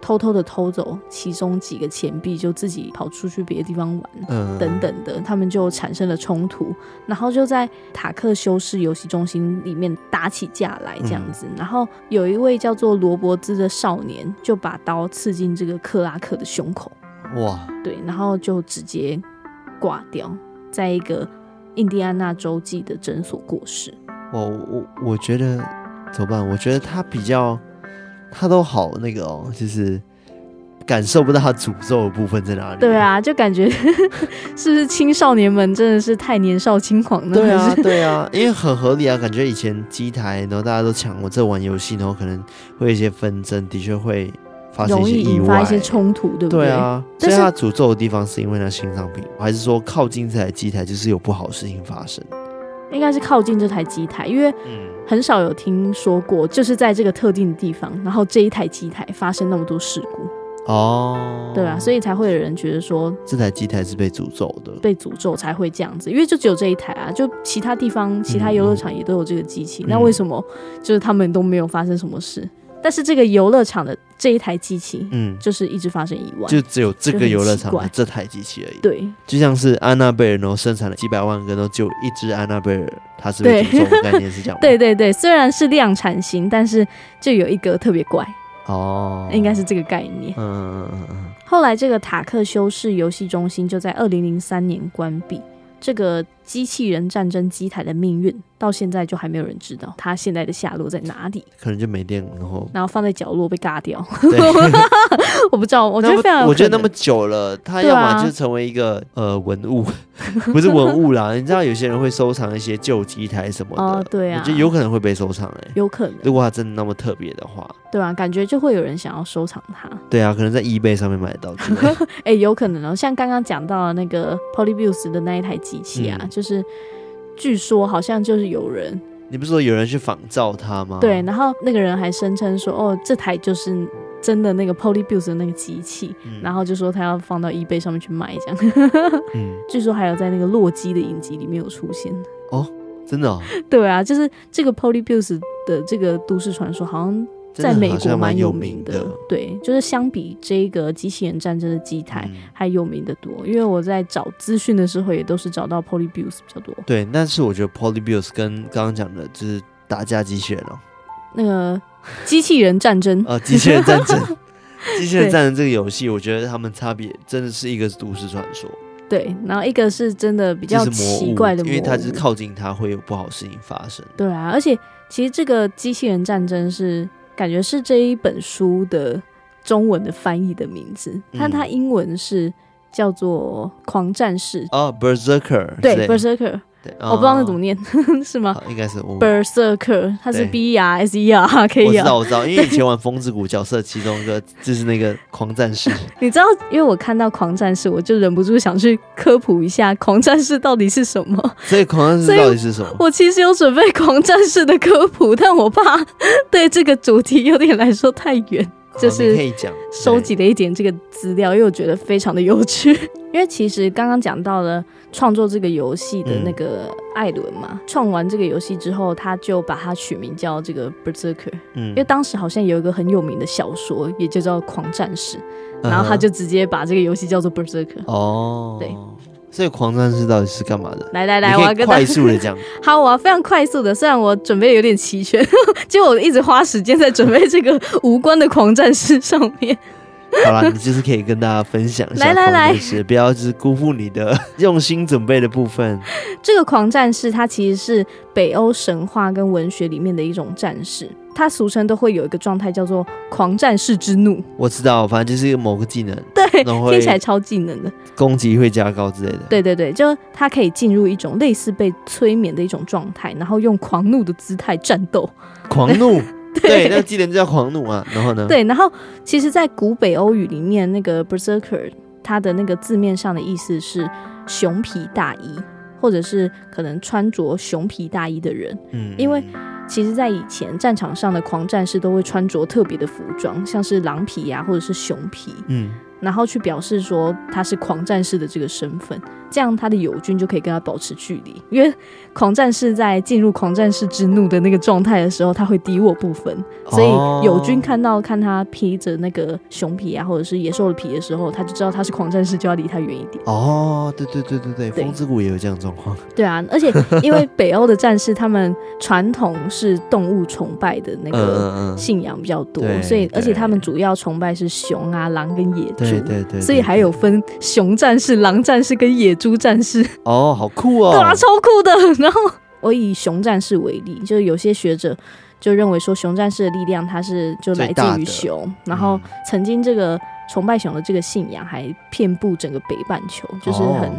偷偷的偷走其中几个钱币，就自己跑出去别的地方玩，嗯，等等的，他们就产生了冲突，然后就在塔克修士游戏中心里面打起架来，这样子，嗯、然后有一位叫做罗伯兹的少年就把刀刺进这个克拉克的胸口，哇，对，然后就直接挂掉，在一个。印第安纳州际的诊所过世。我我我觉得怎么办？我觉得他比较，他都好那个哦，就是感受不到他诅咒的部分在哪里。对啊，就感觉 [LAUGHS] 是不是青少年们真的是太年少轻狂了？对啊，对啊，因为很合理啊，感觉以前机台，然后大家都抢我这玩游戏，然后可能会有一些纷争，的确会。容易引发一些冲突，对不对？对啊，所以他诅咒的地方是因为他心脏病，还是说靠近这台机台就是有不好的事情发生？应该是靠近这台机台，因为很少有听说过，就是在这个特定的地方，然后这一台机台发生那么多事故。哦，对啊，所以才会有人觉得说这台机台是被诅咒的，被诅咒才会这样子，因为就只有这一台啊，就其他地方、其他游乐场也都有这个机器，嗯、那为什么就是他们都没有发生什么事？但是这个游乐场的这一台机器，嗯，就是一直发生意外，就只有这个游乐场的这台机器而已。对，就像是安娜贝尔，然后生产了几百万个，然后就一只安娜贝尔，它是被诅咒的概念是这样。[LAUGHS] 对对对，虽然是量产型，但是就有一个特别怪哦，应该是这个概念。嗯嗯嗯嗯。后来这个塔克修士游戏中心就在二零零三年关闭。这个机器人战争机台的命运到现在就还没有人知道，它现在的下落在哪里？可能就没电，然后然后放在角落被嘎掉。[LAUGHS] [LAUGHS] 我不知道，我觉得非常，我觉得那么久了，它要么就成为一个、啊、呃文物，[LAUGHS] 不是文物啦。你知道有些人会收藏一些旧机台什么的，哦、对啊，我觉得有可能会被收藏哎、欸，有可能。如果它真的那么特别的话，对啊，感觉就会有人想要收藏它。对啊，可能在 eBay 上面买得到。哎、欸，有可能哦，像刚刚讲到的那个 Polybius 的那一台机器啊，嗯、就是据说好像就是有人，你不是说有人去仿造它吗？对，然后那个人还声称说，哦，这台就是真的那个 Polybius 的那个机器，嗯、然后就说他要放到 eBay 上面去卖这样。嗯，[LAUGHS] 据说还有在那个洛基的影集里面有出现哦，真的、哦？对啊，就是这个 Polybius 的这个都市传说好像。在美国蛮有名的，对，就是相比这个机器人战争的机台还有名的多。因为我在找资讯的时候，也都是找到 Polybius 比较多。对，但是我觉得 Polybius 跟刚刚讲的就是打架机器人哦，那个机器人战争啊，[LAUGHS] 机器人战争，[LAUGHS] 机器人战争这个游戏，我觉得他们差别真的是一个是都市传说，对，然后一个是真的比较奇怪的，因为它是靠近它会有不好的事情发生。对啊，而且其实这个机器人战争是。感觉是这一本书的中文的翻译的名字，但它英文是叫做《狂战士》哦，Berserker，对，Berserker。对，我不知道那怎么念，[LAUGHS] 是吗？应该是 Berserker，它是 B R S E R K。我知道，我知道，因为以前玩 [LAUGHS] 风之谷角色，其中一个就是那个狂战士。[LAUGHS] 你知道，因为我看到狂战士，我就忍不住想去科普一下狂战士到底是什么。所以狂战士到底是什么？我其实有准备狂战士的科普，但我怕对这个主题有点来说太远。就是收集了一点这个资料，因为我觉得非常的有趣。[LAUGHS] 因为其实刚刚讲到了创作这个游戏的那个艾伦嘛，创、嗯、完这个游戏之后，他就把它取名叫这个 Berserker。嗯，因为当时好像有一个很有名的小说，也就叫《狂战士》，然后他就直接把这个游戏叫做 Berserker。哦，对。所以狂战士到底是干嘛的？来来来，我要跟快速的讲。[LAUGHS] 好，我要非常快速的。虽然我准备的有点齐全，[LAUGHS] 结果我一直花时间在准备这个无关的狂战士上面。[LAUGHS] 好了，你就是可以跟大家分享一下，来来来，不要就是辜负你的 [LAUGHS] 用心准备的部分。这个狂战士，它其实是北欧神话跟文学里面的一种战士，它俗称都会有一个状态叫做狂战士之怒。我知道，反正就是一个某个技能，对，听起来超技能的，攻击会加高之类的。对对对，就它可以进入一种类似被催眠的一种状态，然后用狂怒的姿态战斗。狂怒。[LAUGHS] 对，那个技能就叫狂怒啊，[LAUGHS] 然后呢？对，然后其实，在古北欧语里面，那个 berserker 它的那个字面上的意思是熊皮大衣，或者是可能穿着熊皮大衣的人。嗯，因为其实，在以前战场上的狂战士都会穿着特别的服装，像是狼皮呀、啊，或者是熊皮。嗯。然后去表示说他是狂战士的这个身份，这样他的友军就可以跟他保持距离。因为狂战士在进入狂战士之怒的那个状态的时候，他会敌我不分，所以友军看到看他披着那个熊皮啊，或者是野兽的皮的时候，他就知道他是狂战士，就要离他远一点。哦，对对对对对，对，风之谷也有这样状况。对啊，而且因为北欧的战士他们传统是动物崇拜的那个 [LAUGHS] 信仰比较多，嗯嗯，所以而且他们主要崇拜是熊啊、狼跟野猪。对对，对，所以还有分熊战士、狼战士跟野猪战士。哦，好酷哦！对啊，超酷的。[LAUGHS] 然后我以熊战士为例，就是有些学者就认为说，熊战士的力量它是就来自于熊。然后曾经这个崇拜熊的这个信仰还遍布整个北半球，就是很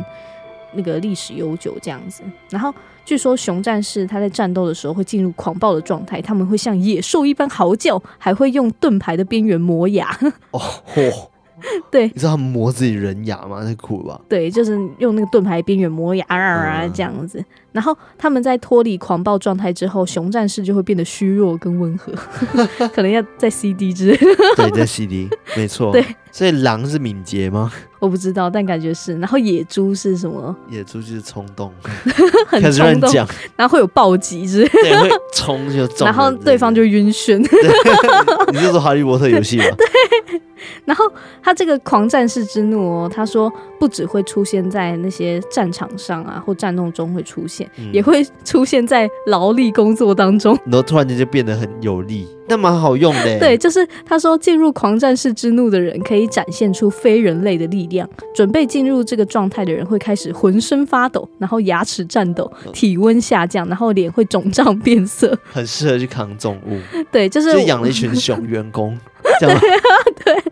那个历史悠久这样子。然后据说熊战士他在战斗的时候会进入狂暴的状态，他们会像野兽一般嚎叫，还会用盾牌的边缘磨牙。[LAUGHS] 哦。哦对，你知道他们磨自己人牙吗？太酷了吧！对，就是用那个盾牌边缘磨牙啊，啊这样子。然后他们在脱离狂暴状态之后，熊战士就会变得虚弱跟温和，[LAUGHS] 可能要在 CD 之类。对，在 CD，没错。对，所以狼是敏捷吗？我不知道，但感觉是。然后野猪是什么？野猪就是冲动，[LAUGHS] 很冲动。然后会有暴击之类，对，会冲就中。然后对方就晕眩。[LAUGHS] 你就是哈利波特游戏吗？对。然后他这个狂战士之怒哦，他说不只会出现在那些战场上啊或战斗中会出现，嗯、也会出现在劳力工作当中。然后突然间就变得很有力，那蛮好用的。[LAUGHS] 对，就是他说进入狂战士之怒的人可以展现出非人类的力量。准备进入这个状态的人会开始浑身发抖，然后牙齿颤抖，体温下降，然后脸会肿胀变色。很适合去扛重物。对，就是就养了一群熊员工。[LAUGHS] 这样对，[LAUGHS] 对，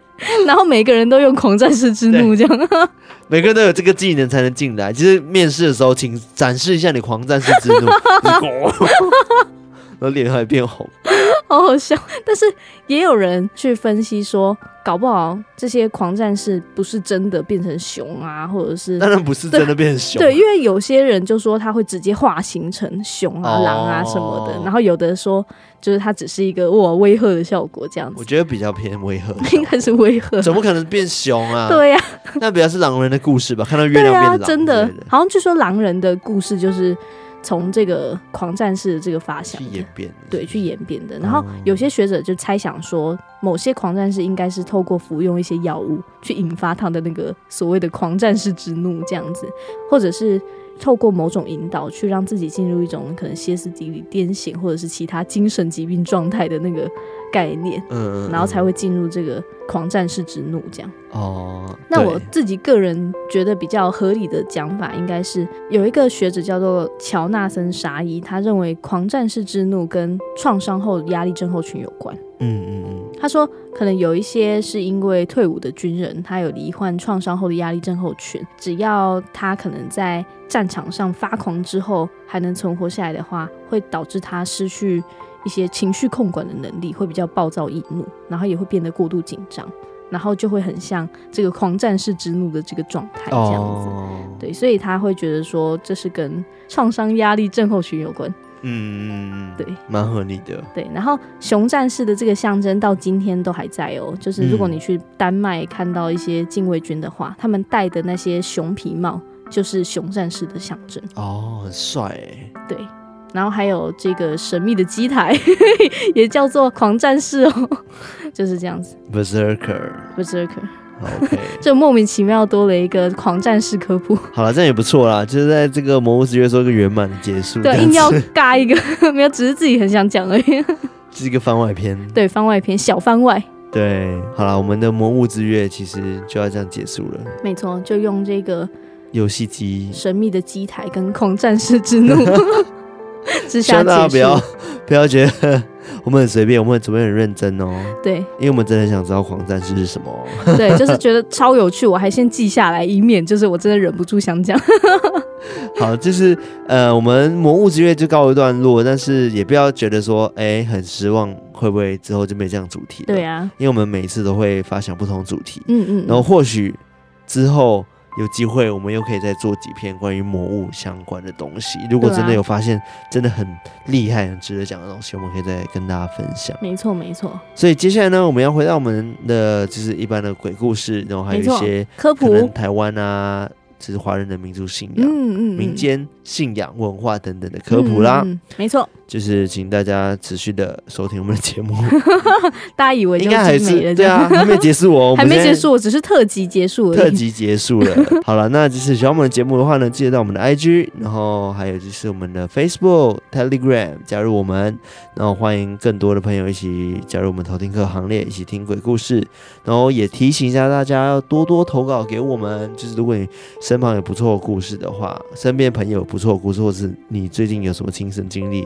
然后每个人都用狂战士之怒这样，[LAUGHS] 每个人都有这个技能才能进来。其实面试的时候，请展示一下你狂战士之怒，然后脸还变红，[LAUGHS] 好好笑。但是也有人去分析说，搞不好这些狂战士不是真的变成熊啊，或者是当然不是真的变成熊。对，因为有些人就说他会直接化形成熊啊、狼啊什么的，然后有的说就是他只是一个哇威吓的效果这样子。我觉得比较偏威吓，[LAUGHS] 应该是威吓，怎么可能变熊啊？对呀，那比较是狼人的故事吧？看到月亮变狼，真的，好像据说狼人的故事就是。从这个狂战士的这个发想去演变，对，去演变的。然后有些学者就猜想说，某些狂战士应该是透过服用一些药物去引发他的那个所谓的狂战士之怒这样子，或者是。透过某种引导，去让自己进入一种可能歇斯底里、癫痫或者是其他精神疾病状态的那个概念，嗯，然后才会进入这个狂战士之怒这样。哦，那我自己个人觉得比较合理的讲法，应该是有一个学者叫做乔纳森·沙伊，他认为狂战士之怒跟创伤后压力症候群有关。嗯嗯嗯，他说可能有一些是因为退伍的军人，他有罹患创伤后的压力症候群。只要他可能在战场上发狂之后还能存活下来的话，会导致他失去一些情绪控管的能力，会比较暴躁易怒，然后也会变得过度紧张，然后就会很像这个狂战士之怒的这个状态这样子。哦。对，所以他会觉得说这是跟创伤压力症候群有关。嗯，对，蛮合理的。对，然后熊战士的这个象征到今天都还在哦。就是如果你去丹麦看到一些禁卫军的话，嗯、他们戴的那些熊皮帽就是熊战士的象征。哦，很帅哎。对，然后还有这个神秘的机台，[LAUGHS] 也叫做狂战士哦，[LAUGHS] 就是这样子。Berserker，Berserker，OK，就 [LAUGHS] 莫名其妙多了一个狂战士科普。好了，这样也不错啦，就是在这个魔物之月做一个圆满的结束。对，硬要尬一个，没有，只是自己很想讲而已。是一个番外篇。对，番外篇，小番外。对，好了，我们的魔物之月其实就要这样结束了。没错，就用这个游戏机、神秘的机台跟狂战士之怒 [LAUGHS] 之下结束。大家不要不要觉得。我们很随便，我们准备很认真哦。对，因为我们真的很想知道狂战士是什么。对，就是觉得超有趣，我还先记下来，以免就是我真的忍不住想讲。[LAUGHS] 好，就是呃，我们魔物之月就告一段落，但是也不要觉得说，哎，很失望，会不会之后就没这样主题？对啊，因为我们每次都会发想不同主题。嗯，嗯嗯。然后或许之后。有机会，我们又可以再做几篇关于魔物相关的东西。如果真的有发现真的很厉害、很值得讲的东西，我们可以再跟大家分享。没错，没错。所以接下来呢，我们要回到我们的就是一般的鬼故事，然后还有一些科普，台湾啊，就是华人的民族信仰、嗯嗯嗯、民间信仰文化等等的科普啦。没错。就是请大家持续的收听我们的节目。[LAUGHS] 大家以为应该还是对啊，还没结束哦，[LAUGHS] 还没结束，只是特辑结束了。特辑结束了。[LAUGHS] 好了，那就是喜欢我们的节目的话呢，记得到我们的 IG，然后还有就是我们的 Facebook、Telegram 加入我们，然后欢迎更多的朋友一起加入我们偷听客行列，一起听鬼故事。然后也提醒一下大家，要多多投稿给我们。就是如果你身旁有不错的故事的话，身边朋友有不错的故事，或是你最近有什么亲身经历。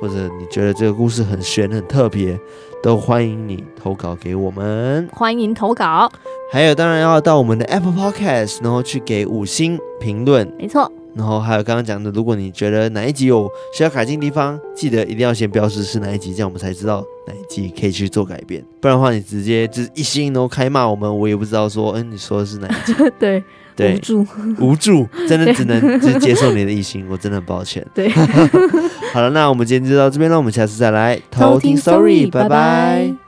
或者你觉得这个故事很玄、很特别，都欢迎你投稿给我们。欢迎投稿，还有当然要到我们的 Apple Podcast，然后去给五星评论。没错。然后还有刚刚讲的，如果你觉得哪一集有需要改进的地方，记得一定要先标示是哪一集，这样我们才知道哪一集可以去做改变。不然的话，你直接就是一星都开骂我们，我也不知道说，嗯，你说的是哪一集？[LAUGHS] 对。对，无助，[LAUGHS] 无助，真的只能只接受你的异性，我真的很抱歉。对，[LAUGHS] 好了，那我们今天就到这边了，我们下次再来偷听拜。拜拜。